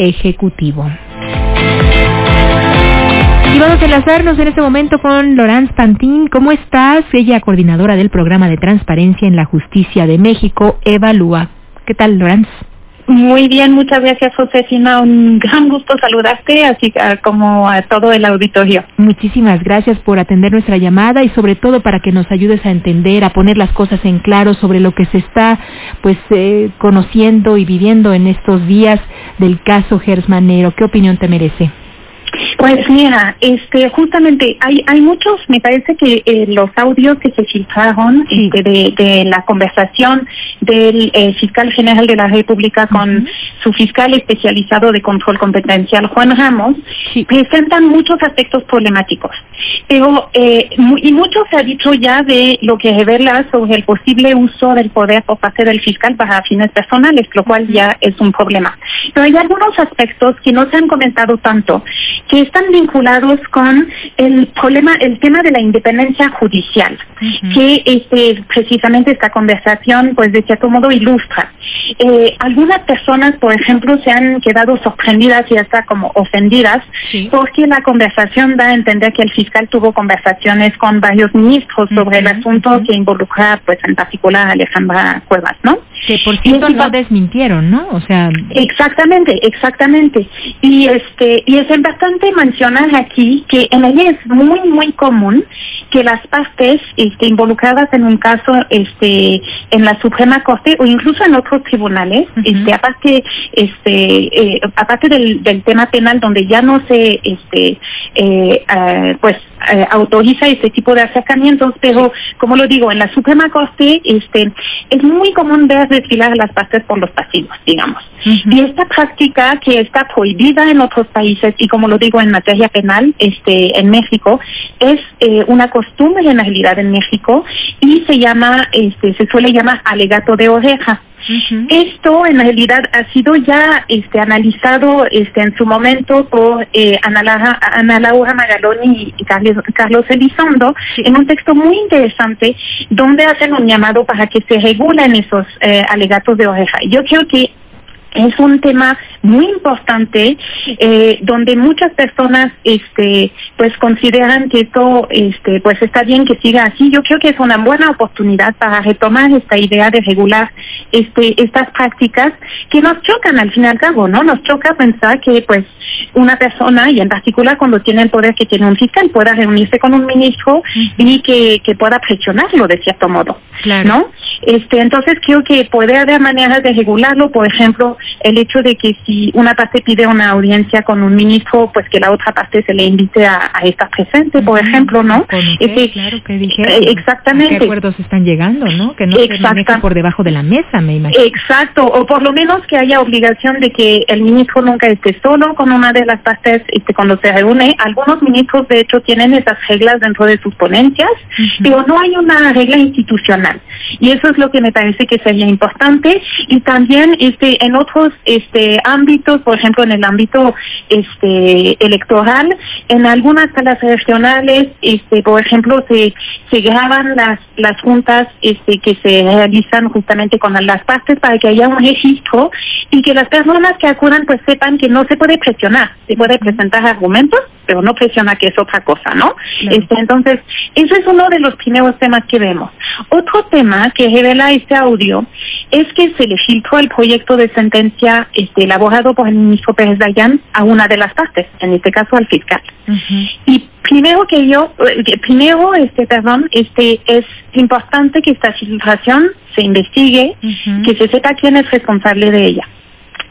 Ejecutivo. Y vamos a enlazarnos en este momento con Laurence Pantín. ¿Cómo estás? Ella, coordinadora del programa de transparencia en la justicia de México, Evalúa. ¿Qué tal, Laurence? Muy bien, muchas gracias, Josefina. Un gran gusto saludarte, así como a todo el auditorio. Muchísimas gracias por atender nuestra llamada y sobre todo para que nos ayudes a entender, a poner las cosas en claro sobre lo que se está pues eh, conociendo y viviendo en estos días del caso Gersmanero. ¿Qué opinión te merece? Pues mira, este, justamente hay, hay muchos, me parece que eh, los audios que se filtraron este, de, de, la conversación del eh, fiscal general de la República con su fiscal especializado de control competencial, Juan Ramos, presentan muchos aspectos problemáticos. Pero, eh, y mucho se ha dicho ya de lo que revela sobre el posible uso del poder por parte del fiscal para fines personales, lo cual ya es un problema. Pero hay algunos aspectos que no se han comentado tanto, que están vinculados con el problema, el tema de la independencia judicial, que este, precisamente esta conversación, pues de cierto modo ilustra. Eh, algunas personas, por ejemplo, se han quedado sorprendidas y hasta como ofendidas porque la conversación da a entender que el fiscal tuvo conversaciones con varios ministros sobre el asunto que involucra, pues en particular a Alejandra Cuevas, ¿no? Que por cierto no desmintieron, ¿no? O sea, exactamente, exactamente. Y este y es bastante mencionar aquí que en ella es muy muy común que las partes este, involucradas en un caso este en la Suprema Corte o incluso en otros tribunales, este aparte este eh, aparte del, del tema penal donde ya no se este eh, uh, pues eh, autoriza este tipo de acercamientos, pero como lo digo, en la Suprema Corte este, es muy común ver desfilar las partes por los pasillos, digamos. Y esta práctica que está prohibida en otros países y como lo digo en materia penal, este, en México, es una costumbre en realidad en México y se llama, este, se suele llamar alegato de oreja. Esto en realidad ha sido ya este, analizado este, en su momento por eh, Ana, Laura Magaloni y Carlos, Carlos Elizondo en un texto muy interesante donde hacen un llamado para que se regulen esos eh, alegatos de oreja. Yo creo que es un tema muy importante eh, donde muchas personas este pues consideran que esto este pues está bien que siga así. Yo creo que es una buena oportunidad para retomar esta idea de regular este estas prácticas que nos chocan al fin y al cabo no nos choca pensar que pues una persona y en particular cuando tiene el poder que tiene un fiscal pueda reunirse con un ministro y que, que pueda presionarlo de cierto modo no este entonces creo que puede haber maneras de regularlo por ejemplo el hecho de que si una parte pide una audiencia con un ministro, pues que la otra parte se le invite a, estar presente, por ejemplo, ¿no? Ese, claro, que dijeron. Eh, exactamente. qué acuerdos están llegando, no? Que no se por debajo de la mesa, me imagino. Exacto, o por lo menos que haya obligación de que el ministro nunca esté solo con una de las partes este, cuando se reúne. Algunos ministros, de hecho, tienen esas reglas dentro de sus ponencias, pero no hay una regla institucional. Y eso es lo que me parece que sería importante. Y también este, en otros este ámbitos, por ejemplo en el ámbito este electoral, en algunas salas regionales, este por ejemplo se se graban las las juntas este que se realizan justamente con las partes para que haya un registro y que las personas que acudan pues sepan que no se puede presionar, se puede presentar argumentos, pero no presiona que es otra cosa, ¿no? Este entonces, eso es uno de los primeros temas que vemos. Otro tema que revela este audio es que se le filtró el proyecto de sentencia este, elaborado por el ministro Pérez Dayan a una de las partes, en este caso al fiscal. Y primero que yo, eh, primero, este, perdón, este, es importante que esta filtración se investigue, que se sepa quién es responsable de ella.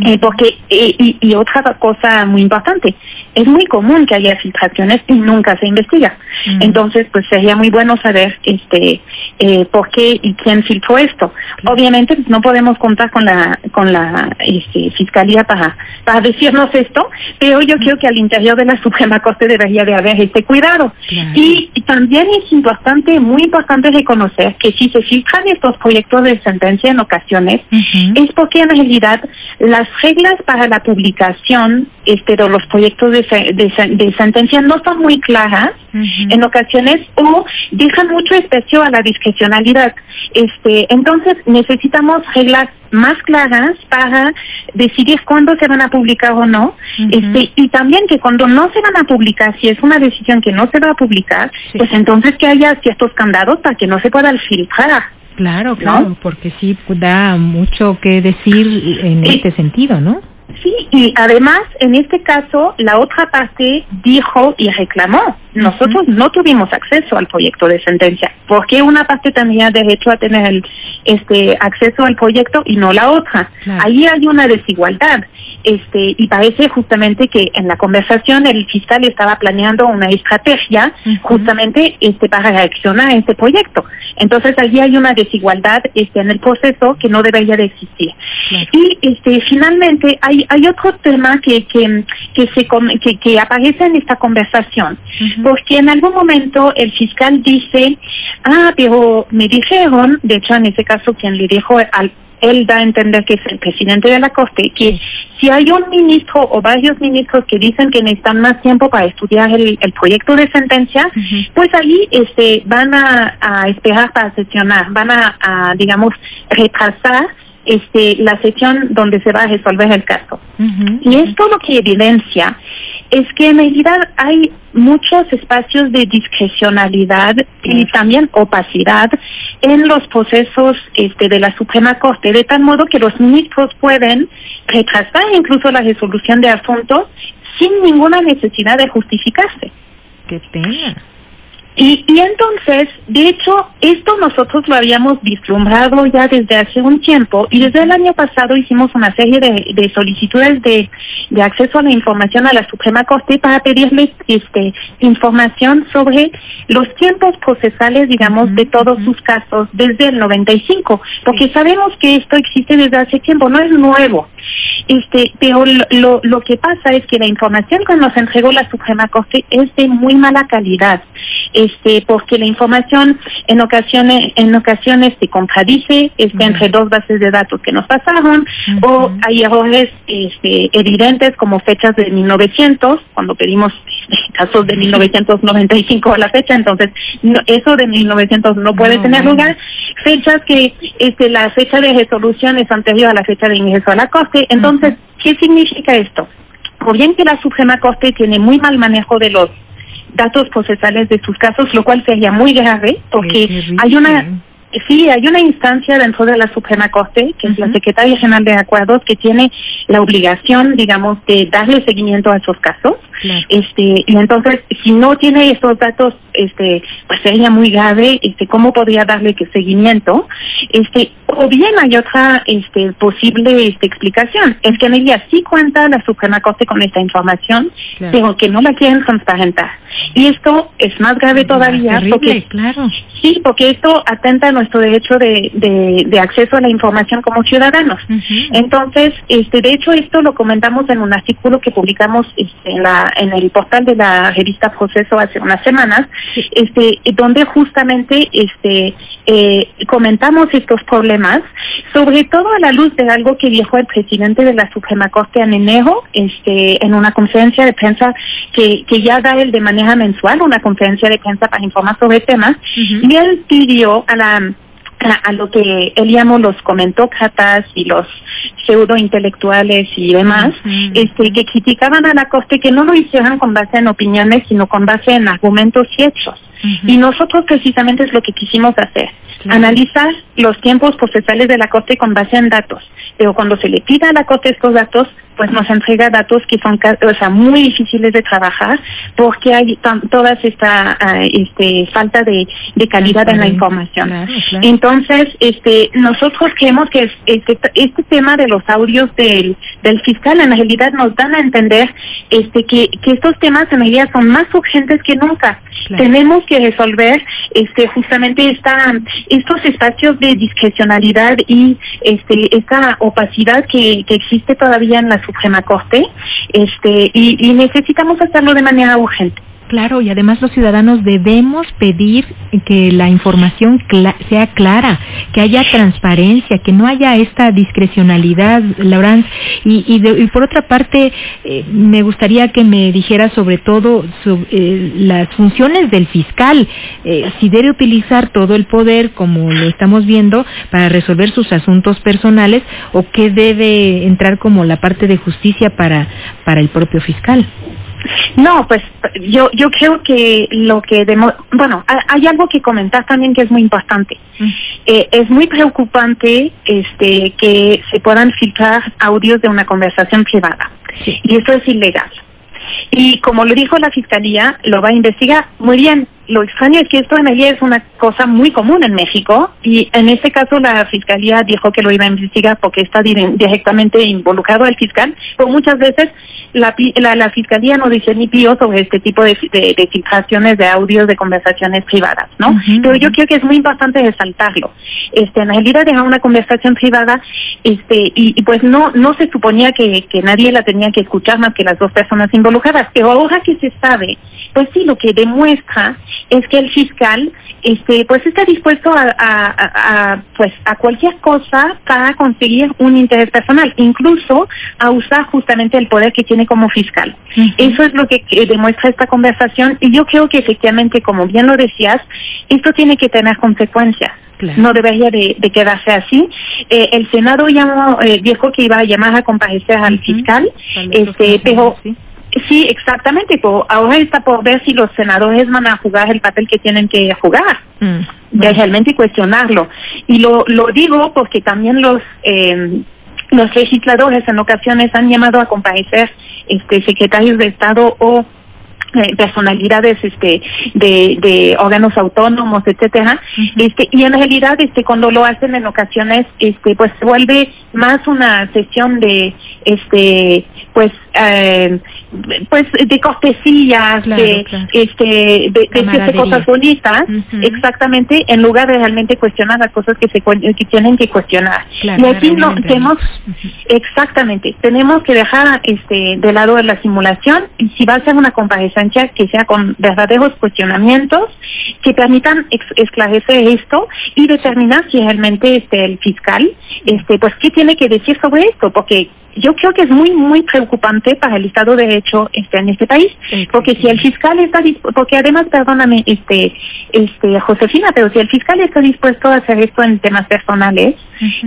Eh, porque y, y, otra cosa muy importante es muy común que haya filtraciones y nunca se investiga. Entonces pues sería muy bueno saber este eh, por qué y quién filtró esto. Obviamente pues, no podemos contar con la con la este, fiscalía para para decirnos esto pero yo creo que al interior de la Suprema Corte debería de haber este cuidado. Y, también es importante muy importante reconocer que si se filtran estos proyectos de sentencia en ocasiones es porque en realidad las las reglas para la publicación este, de los proyectos de, de, sentencia no son muy claras en ocasiones o dejan mucho espacio a la discrecionalidad. Este, entonces necesitamos reglas más claras para decidir cuándo se van a publicar o no. este, y también que cuando no se van a publicar, si es una decisión que no se va a publicar, pues entonces que haya ciertos candados para que no se pueda filtrar. Claro, claro, porque sí da mucho que decir en este sentido, ¿no? Sí, y además, en este caso, la otra parte dijo y reclamó. Nosotros no tuvimos acceso al proyecto de sentencia. ¿Por qué una parte tenía derecho a tener este acceso al proyecto y no la otra? Ahí hay una desigualdad. Este, y parece justamente que en la conversación el fiscal estaba planeando una estrategia justamente este, para reaccionar a este proyecto. Entonces, allí hay una desigualdad este, en el proceso que no debería de existir. Y este, finalmente, hay hay, otro tema que, que, que, se, que, que aparece en esta conversación, porque en algún momento el fiscal dice, ah, pero me dijeron, de hecho en ese caso quien le dijo al él da a entender que es el presidente de la Corte, que si hay un ministro o varios ministros que dicen que necesitan más tiempo para estudiar el, proyecto de sentencia, pues ahí este, van a, esperar para sesionar, van a digamos, retrasar este, la sesión donde se va a resolver el caso. Y esto lo que evidencia es que en realidad hay muchos espacios de discrecionalidad y también opacidad en los procesos este, de la Suprema Corte, de tal modo que los ministros pueden retrasar incluso la resolución de asuntos sin ninguna necesidad de justificarse. Qué pena. Y, y entonces, de hecho, esto nosotros lo habíamos vislumbrado ya desde hace un tiempo y desde el año pasado hicimos una serie de, de solicitudes de, de, acceso a la información a la Suprema Corte para pedirles este, información sobre los tiempos procesales, digamos, de todos sus casos desde el 95, porque sabemos que esto existe desde hace tiempo, no es nuevo. Este, pero lo, lo que pasa es que la información que nos entregó la Suprema Corte es de muy mala calidad este, porque la información en ocasiones, en ocasiones se contradice este, entre dos bases de datos que nos pasaron, o hay errores este, evidentes como fechas de 1900, cuando pedimos casos de 1995 a la fecha, entonces eso de 1900 no puede tener lugar. Fechas que este, la fecha de resolución es anterior a la fecha de ingreso a la Corte. Entonces, ¿qué significa esto? O bien que la Suprema Corte tiene muy mal manejo de los datos procesales de sus casos, lo cual sería muy grave porque hay una Sí, hay una instancia dentro de la Suprema Corte, que es la Secretaria General de Acuerdos, que tiene la obligación, digamos, de darle seguimiento a esos casos. Este, y entonces, si no tiene estos datos, este, pues sería muy grave, este, cómo podría darle que seguimiento. Este, o bien hay otra, este, posible, este, explicación. Es que en ella sí cuenta la Suprema Corte con esta información, pero que no la quieren transparentar. Y esto es más grave todavía porque, claro. sí, porque esto atenta a nuestro derecho de, de, acceso a la información como ciudadanos. Entonces, este, de hecho, esto lo comentamos en un artículo que publicamos este, en, la, en el portal de la revista Proceso hace unas semanas, este, donde justamente este, eh, comentamos estos problemas, sobre todo a la luz de algo que dijo el presidente de la Suprema Corte en enero, este, en una conferencia de prensa que, que ya da él de manera mensual, una conferencia de prensa para informar sobre temas, y él pidió a la a, lo que él llamó los comentócratas y los pseudo intelectuales y demás, este, que criticaban a la Corte que no lo hicieran con base en opiniones, sino con base en argumentos y hechos. Y nosotros precisamente es lo que quisimos hacer, analizar los tiempos procesales de la Corte con base en datos. Pero cuando se le pida a la Corte estos datos, pues nos entrega datos que son o sea, muy difíciles de trabajar porque hay toda esta ah, este, falta de, de calidad en la información. Entonces, este, nosotros creemos que este, este tema de los audios del, del fiscal en realidad nos dan a entender este, que, que estos temas en realidad son más urgentes que nunca. Tenemos que resolver este, justamente estos espacios de discrecionalidad y este, esta opacidad que, que existe todavía en la Suprema Corte, este, y, necesitamos hacerlo de manera urgente. Claro, y además los ciudadanos debemos pedir que la información sea clara, que haya transparencia, que no haya esta discrecionalidad, Laurence. Y, por otra parte, eh, me gustaría que me dijera sobre todo eh, las funciones del fiscal, eh, si debe utilizar todo el poder, como lo estamos viendo, para resolver sus asuntos personales, o qué debe entrar como la parte de justicia para, para el propio fiscal. No, pues yo yo creo que lo que bueno hay algo que comentar también que es muy importante. Mm. Eh, es muy preocupante este que se puedan filtrar audios de una conversación privada y eso es ilegal. Y como lo dijo la fiscalía, lo va a investigar. Muy bien, lo extraño es que esto en es una cosa muy común en México y en este caso la fiscalía dijo que lo iba a investigar porque está directamente involucrado el fiscal, pero muchas veces la, la, fiscalía no dice ni pío sobre este tipo de, de, filtraciones de audios de conversaciones privadas, ¿no? Pero yo creo que es muy importante resaltarlo. Este, en realidad era una conversación privada, este, y, pues no, no se suponía que, que nadie la tenía que escuchar más que las dos personas involucradas, pero ahora que se sabe, pues sí, lo que demuestra es que el fiscal este pues está dispuesto a, pues a cualquier cosa para conseguir un interés personal incluso a usar justamente el poder que tiene como fiscal. Eso es lo que, demuestra esta conversación y yo creo que efectivamente como bien lo decías esto tiene que tener consecuencias. No debería de, quedarse así. Eh, el Senado llamó, eh, dijo que iba a llamar a comparecer al fiscal, este, pero Sí, exactamente. ahora está por ver si los senadores van a jugar el papel que tienen que jugar. Mm, realmente cuestionarlo. Y lo, lo digo porque también los... Eh, los legisladores en ocasiones han llamado a comparecer este, secretarios de Estado o eh, personalidades este de, de órganos autónomos etcétera este y en realidad este cuando lo hacen en ocasiones este pues se vuelve más una sesión de este pues eh, pues de cortesías de este de, de cosas bonitas exactamente en lugar de realmente cuestionar las cosas que se que tienen que cuestionar. Y aquí no tenemos exactamente tenemos que dejar este de lado la simulación y si va a ser una comparecencia que sea con verdaderos cuestionamientos que permitan esclarecer esto y determinar si realmente este el fiscal este pues qué tiene que decir sobre esto porque yo creo que es muy muy preocupante para el Estado de Derecho este, en este país, porque si el fiscal está porque además, perdóname, este, este, Josefina, pero si el fiscal está dispuesto a hacer esto en temas personales,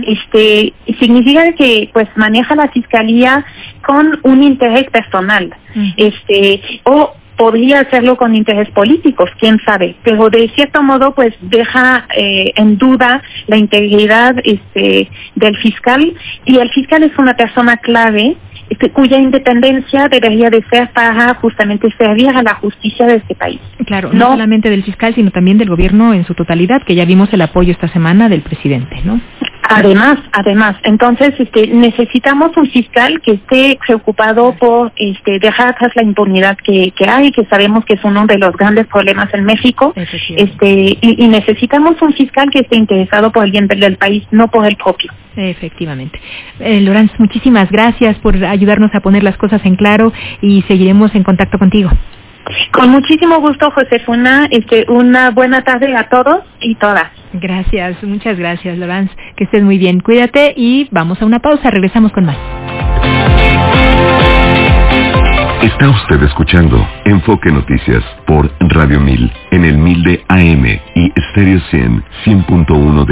este, significa que pues maneja la fiscalía con un interés personal, este, o podría hacerlo con intereses políticos, quién sabe, pero de cierto modo pues deja eh, en duda la integridad este, del fiscal. Y el fiscal es una persona clave cuya independencia debería de ser para justamente servir a la justicia de este país. Claro, no solamente del fiscal, sino también del gobierno en su totalidad, que ya vimos el apoyo esta semana del presidente, ¿no? Además, además, entonces este, necesitamos un fiscal que esté preocupado por este, dejar atrás la impunidad que, que hay, que sabemos que es uno de los grandes problemas en México, este, y, necesitamos un fiscal que esté interesado por el bien del país, no por el propio. Efectivamente. Eh, Lorenz, muchísimas gracias por ayudarnos a poner las cosas en claro y seguiremos en contacto contigo. Con muchísimo gusto, Josefuna. Este, una buena tarde a todos y todas. Gracias, muchas gracias, Lorenz. Que estés muy bien. Cuídate y vamos a una pausa. Regresamos con más. Está usted escuchando Enfoque Noticias por Radio 1000 en el 1000 de AM y Stereo 100 100.1 de